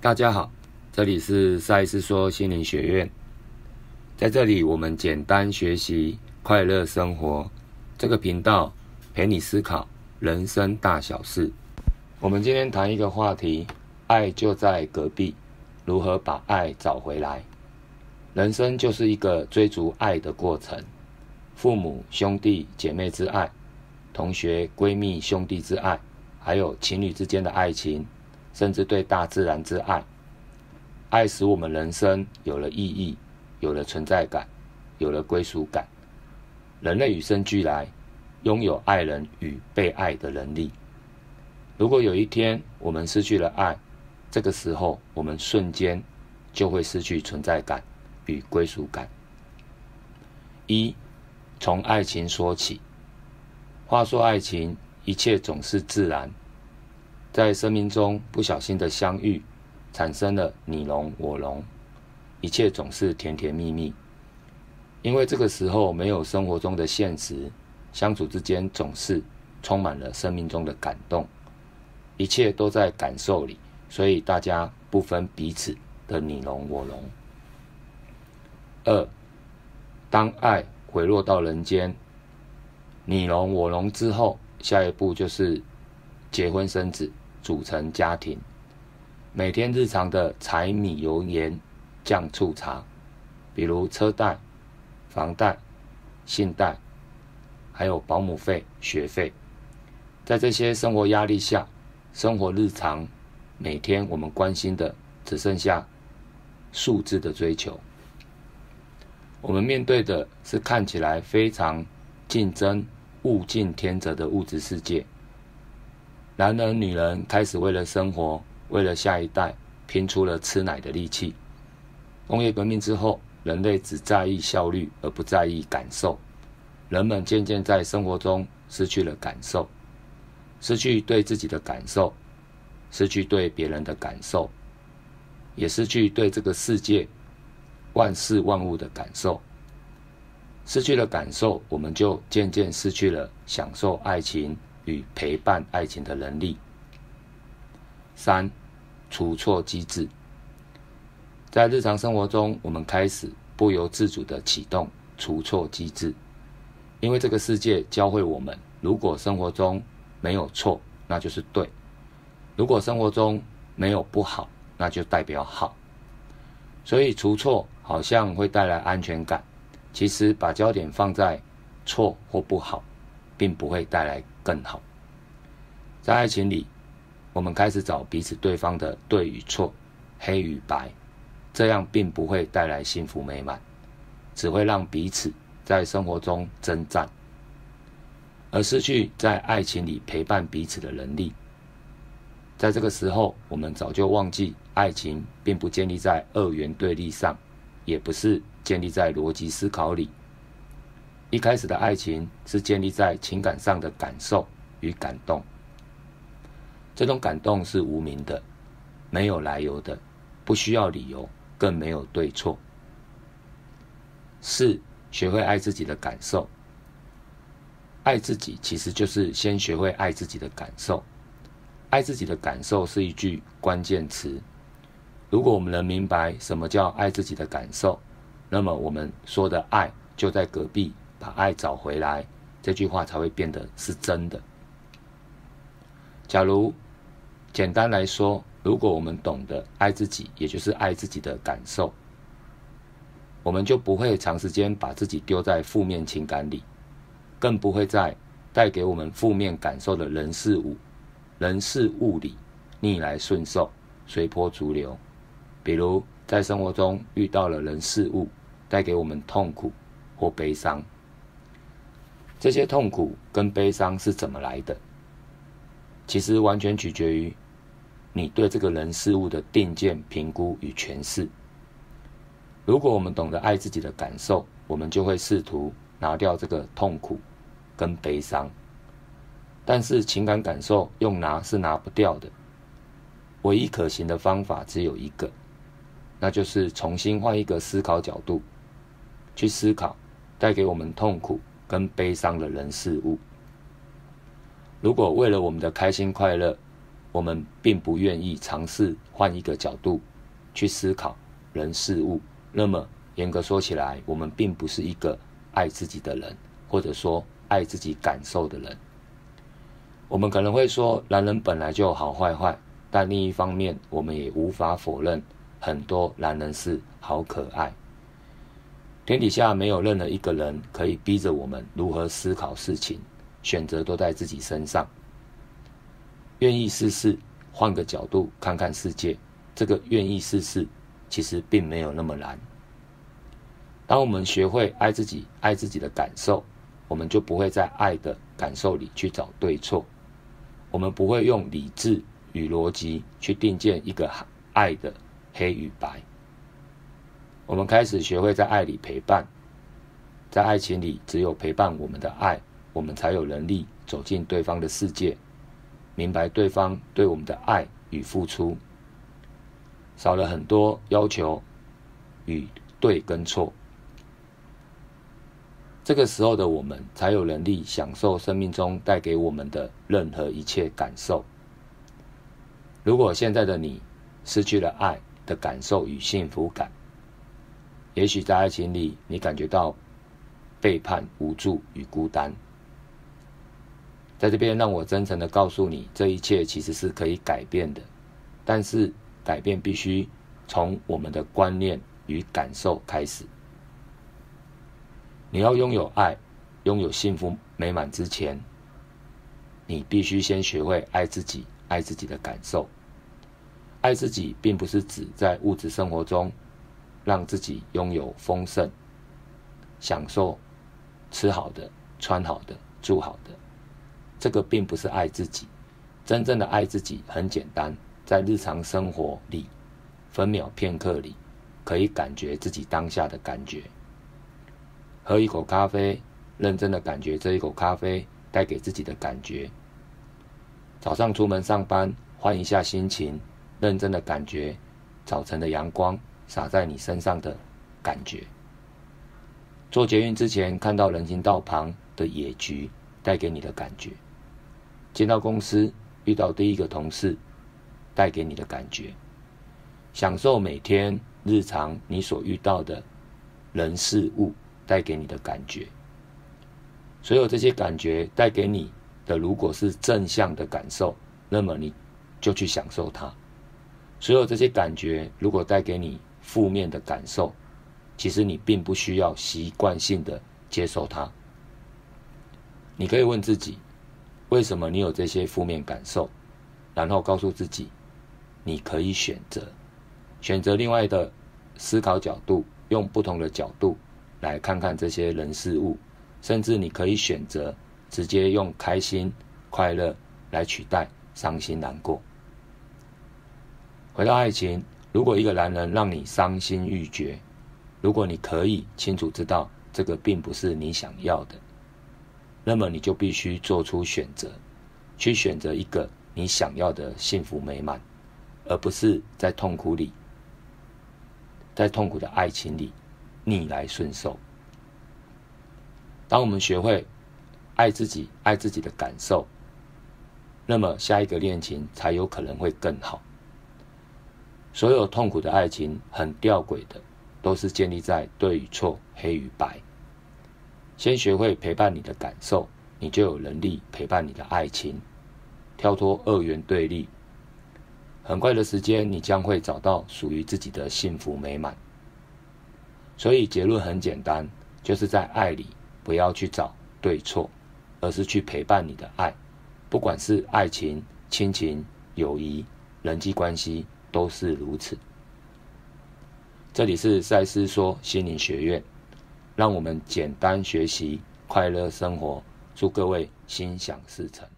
大家好，这里是赛斯说心灵学院，在这里我们简单学习快乐生活这个频道，陪你思考人生大小事。我们今天谈一个话题：爱就在隔壁，如何把爱找回来？人生就是一个追逐爱的过程，父母、兄弟姐妹之爱，同学、闺蜜、兄弟之爱，还有情侣之间的爱情。甚至对大自然之爱，爱使我们人生有了意义，有了存在感，有了归属感。人类与生俱来拥有爱人与被爱的能力。如果有一天我们失去了爱，这个时候我们瞬间就会失去存在感与归属感。一，从爱情说起。话说爱情，一切总是自然。在生命中不小心的相遇，产生了你侬我侬，一切总是甜甜蜜蜜。因为这个时候没有生活中的现实，相处之间总是充满了生命中的感动，一切都在感受里，所以大家不分彼此的你侬我侬。二，当爱回落到人间，你侬我侬之后，下一步就是结婚生子。组成家庭，每天日常的柴米油盐酱醋茶，比如车贷、房贷、信贷，还有保姆费、学费，在这些生活压力下，生活日常每天我们关心的只剩下数字的追求。我们面对的是看起来非常竞争、物竞天择的物质世界。男人、女人开始为了生活、为了下一代，拼出了吃奶的力气。工业革命之后，人类只在意效率而不在意感受，人们渐渐在生活中失去了感受，失去对自己的感受，失去对别人的感受，也失去对这个世界万事万物的感受。失去了感受，我们就渐渐失去了享受爱情。与陪伴爱情的能力。三，除错机制，在日常生活中，我们开始不由自主的启动除错机制，因为这个世界教会我们，如果生活中没有错，那就是对；如果生活中没有不好，那就代表好。所以除错好像会带来安全感，其实把焦点放在错或不好。并不会带来更好。在爱情里，我们开始找彼此对方的对与错、黑与白，这样并不会带来幸福美满，只会让彼此在生活中征战，而失去在爱情里陪伴彼此的能力。在这个时候，我们早就忘记，爱情并不建立在二元对立上，也不是建立在逻辑思考里。一开始的爱情是建立在情感上的感受与感动，这种感动是无名的，没有来由的，不需要理由，更没有对错。四，学会爱自己的感受。爱自己其实就是先学会爱自己的感受。爱自己的感受是一句关键词。如果我们能明白什么叫爱自己的感受，那么我们说的爱就在隔壁。把爱找回来，这句话才会变得是真的。假如简单来说，如果我们懂得爱自己，也就是爱自己的感受，我们就不会长时间把自己丢在负面情感里，更不会在带给我们负面感受的人事物、人事物里逆来顺受、随波逐流。比如在生活中遇到了人事物，带给我们痛苦或悲伤。这些痛苦跟悲伤是怎么来的？其实完全取决于你对这个人事物的定见、评估与诠释。如果我们懂得爱自己的感受，我们就会试图拿掉这个痛苦跟悲伤。但是情感感受用拿是拿不掉的，唯一可行的方法只有一个，那就是重新换一个思考角度，去思考带给我们痛苦。跟悲伤的人事物，如果为了我们的开心快乐，我们并不愿意尝试换一个角度去思考人事物。那么严格说起来，我们并不是一个爱自己的人，或者说爱自己感受的人。我们可能会说，男人本来就好坏坏，但另一方面，我们也无法否认，很多男人是好可爱。天底下没有任何一个人可以逼着我们如何思考事情，选择都在自己身上。愿意试试，换个角度看看世界。这个愿意试试，其实并没有那么难。当我们学会爱自己，爱自己的感受，我们就不会在爱的感受里去找对错。我们不会用理智与逻辑去定见一个爱的黑与白。我们开始学会在爱里陪伴，在爱情里，只有陪伴我们的爱，我们才有能力走进对方的世界。明白对方对我们的爱与付出，少了很多要求与对跟错。这个时候的我们，才有能力享受生命中带给我们的任何一切感受。如果现在的你失去了爱的感受与幸福感，也许在爱情里，你感觉到背叛、无助与孤单。在这边，让我真诚的告诉你，这一切其实是可以改变的，但是改变必须从我们的观念与感受开始。你要拥有爱、拥有幸福美满之前，你必须先学会爱自己，爱自己的感受。爱自己，并不是指在物质生活中让自己拥有丰盛、享受吃好的、穿好的、住好的。这个并不是爱自己，真正的爱自己很简单，在日常生活里，分秒片刻里，可以感觉自己当下的感觉。喝一口咖啡，认真的感觉这一口咖啡带给自己的感觉。早上出门上班，换一下心情，认真的感觉早晨的阳光洒在你身上的感觉。坐捷运之前，看到人行道旁的野菊带给你的感觉。进到公司，遇到第一个同事，带给你的感觉；享受每天日常你所遇到的人事物带给你的感觉。所有这些感觉带给你的，如果是正向的感受，那么你就去享受它；所有这些感觉如果带给你负面的感受，其实你并不需要习惯性的接受它。你可以问自己。为什么你有这些负面感受？然后告诉自己，你可以选择，选择另外的思考角度，用不同的角度来看看这些人事物，甚至你可以选择直接用开心、快乐来取代伤心难过。回到爱情，如果一个男人让你伤心欲绝，如果你可以清楚知道这个并不是你想要的。那么你就必须做出选择，去选择一个你想要的幸福美满，而不是在痛苦里，在痛苦的爱情里逆来顺受。当我们学会爱自己、爱自己的感受，那么下一个恋情才有可能会更好。所有痛苦的爱情很吊诡的，都是建立在对与错、黑与白。先学会陪伴你的感受，你就有能力陪伴你的爱情，跳脱二元对立。很快的时间，你将会找到属于自己的幸福美满。所以结论很简单，就是在爱里不要去找对错，而是去陪伴你的爱。不管是爱情、亲情、友谊、人际关系，都是如此。这里是赛斯说心灵学院。让我们简单学习，快乐生活。祝各位心想事成。